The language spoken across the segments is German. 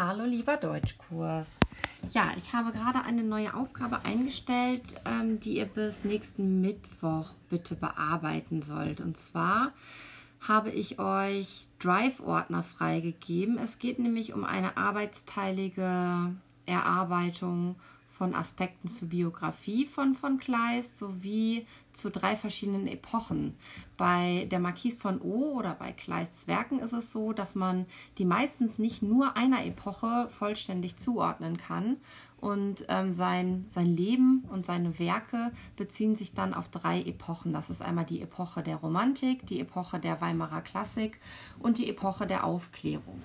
Hallo lieber Deutschkurs. Ja, ich habe gerade eine neue Aufgabe eingestellt, ähm, die ihr bis nächsten Mittwoch bitte bearbeiten sollt. Und zwar habe ich euch Drive-Ordner freigegeben. Es geht nämlich um eine arbeitsteilige Erarbeitung von Aspekten zur Biografie von von Kleist sowie zu drei verschiedenen Epochen. Bei der Marquise von O oder bei Kleists Werken ist es so, dass man die meistens nicht nur einer Epoche vollständig zuordnen kann und ähm, sein, sein Leben und seine Werke beziehen sich dann auf drei Epochen. Das ist einmal die Epoche der Romantik, die Epoche der Weimarer Klassik und die Epoche der Aufklärung.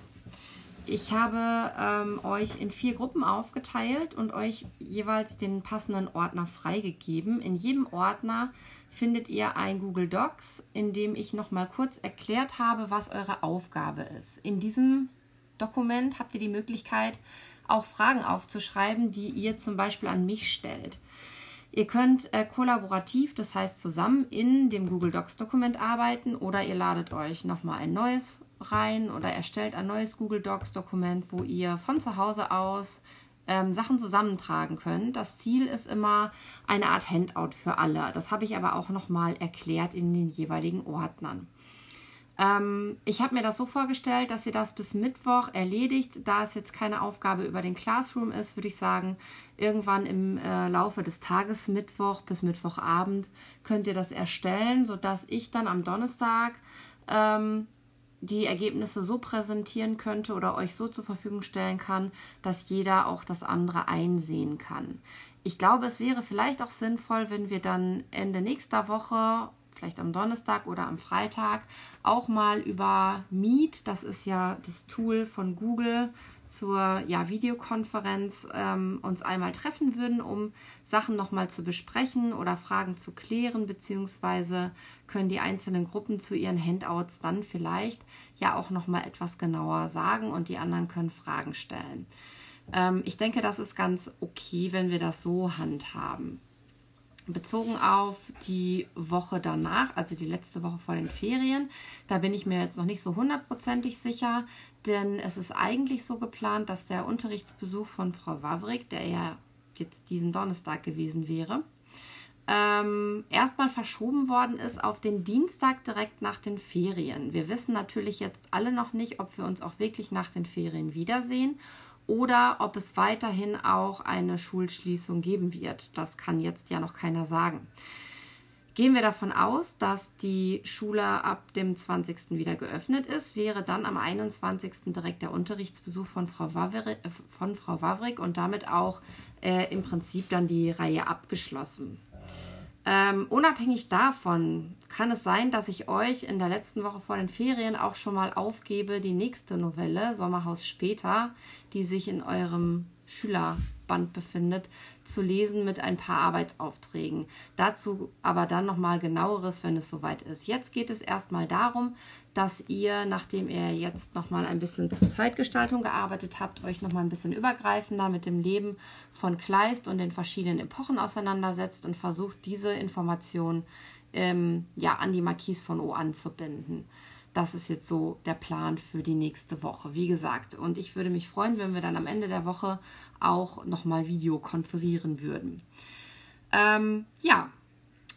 Ich habe ähm, euch in vier Gruppen aufgeteilt und euch jeweils den passenden Ordner freigegeben. In jedem Ordner findet ihr ein Google Docs, in dem ich nochmal kurz erklärt habe, was eure Aufgabe ist. In diesem Dokument habt ihr die Möglichkeit, auch Fragen aufzuschreiben, die ihr zum Beispiel an mich stellt. Ihr könnt äh, kollaborativ, das heißt zusammen in dem Google Docs Dokument arbeiten oder ihr ladet euch nochmal ein neues rein oder erstellt ein neues Google Docs Dokument, wo ihr von zu Hause aus ähm, Sachen zusammentragen könnt. Das Ziel ist immer eine Art Handout für alle. Das habe ich aber auch nochmal erklärt in den jeweiligen Ordnern. Ähm, ich habe mir das so vorgestellt, dass ihr das bis Mittwoch erledigt. Da es jetzt keine Aufgabe über den Classroom ist, würde ich sagen, irgendwann im äh, Laufe des Tages, Mittwoch bis Mittwochabend, könnt ihr das erstellen, sodass ich dann am Donnerstag ähm, die Ergebnisse so präsentieren könnte oder euch so zur Verfügung stellen kann, dass jeder auch das andere einsehen kann. Ich glaube, es wäre vielleicht auch sinnvoll, wenn wir dann Ende nächster Woche, vielleicht am Donnerstag oder am Freitag, auch mal über Meet, das ist ja das Tool von Google, zur ja, Videokonferenz ähm, uns einmal treffen würden, um Sachen nochmal zu besprechen oder Fragen zu klären, beziehungsweise können die einzelnen Gruppen zu ihren Handouts dann vielleicht ja auch nochmal etwas genauer sagen und die anderen können Fragen stellen. Ähm, ich denke, das ist ganz okay, wenn wir das so handhaben. Bezogen auf die Woche danach, also die letzte Woche vor den Ferien, da bin ich mir jetzt noch nicht so hundertprozentig sicher, denn es ist eigentlich so geplant, dass der Unterrichtsbesuch von Frau Wawrik, der ja jetzt diesen Donnerstag gewesen wäre, ähm, erstmal verschoben worden ist auf den Dienstag direkt nach den Ferien. Wir wissen natürlich jetzt alle noch nicht, ob wir uns auch wirklich nach den Ferien wiedersehen oder ob es weiterhin auch eine Schulschließung geben wird. Das kann jetzt ja noch keiner sagen. Gehen wir davon aus, dass die Schule ab dem 20. wieder geöffnet ist, wäre dann am 21. direkt der Unterrichtsbesuch von Frau Wawrik, äh, von Frau Wawrik und damit auch äh, im Prinzip dann die Reihe abgeschlossen. Ähm, unabhängig davon kann es sein, dass ich euch in der letzten Woche vor den Ferien auch schon mal aufgebe, die nächste Novelle, Sommerhaus später, die sich in eurem Schülerband befindet, zu lesen mit ein paar Arbeitsaufträgen. Dazu aber dann nochmal genaueres, wenn es soweit ist. Jetzt geht es erstmal darum, dass ihr, nachdem ihr jetzt nochmal ein bisschen zur Zeitgestaltung gearbeitet habt, euch nochmal ein bisschen übergreifender mit dem Leben von Kleist und den verschiedenen Epochen auseinandersetzt und versucht, diese Informationen ähm, ja, an die Marquise von O anzubinden. Das ist jetzt so der Plan für die nächste Woche. Wie gesagt, und ich würde mich freuen, wenn wir dann am Ende der Woche auch nochmal Video konferieren würden. Ähm, ja,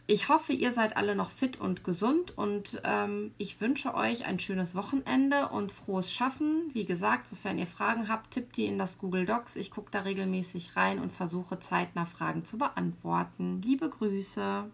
ich hoffe, ihr seid alle noch fit und gesund und ähm, ich wünsche euch ein schönes Wochenende und frohes Schaffen. Wie gesagt, sofern ihr Fragen habt, tippt die in das Google Docs. Ich gucke da regelmäßig rein und versuche zeitnah Fragen zu beantworten. Liebe Grüße.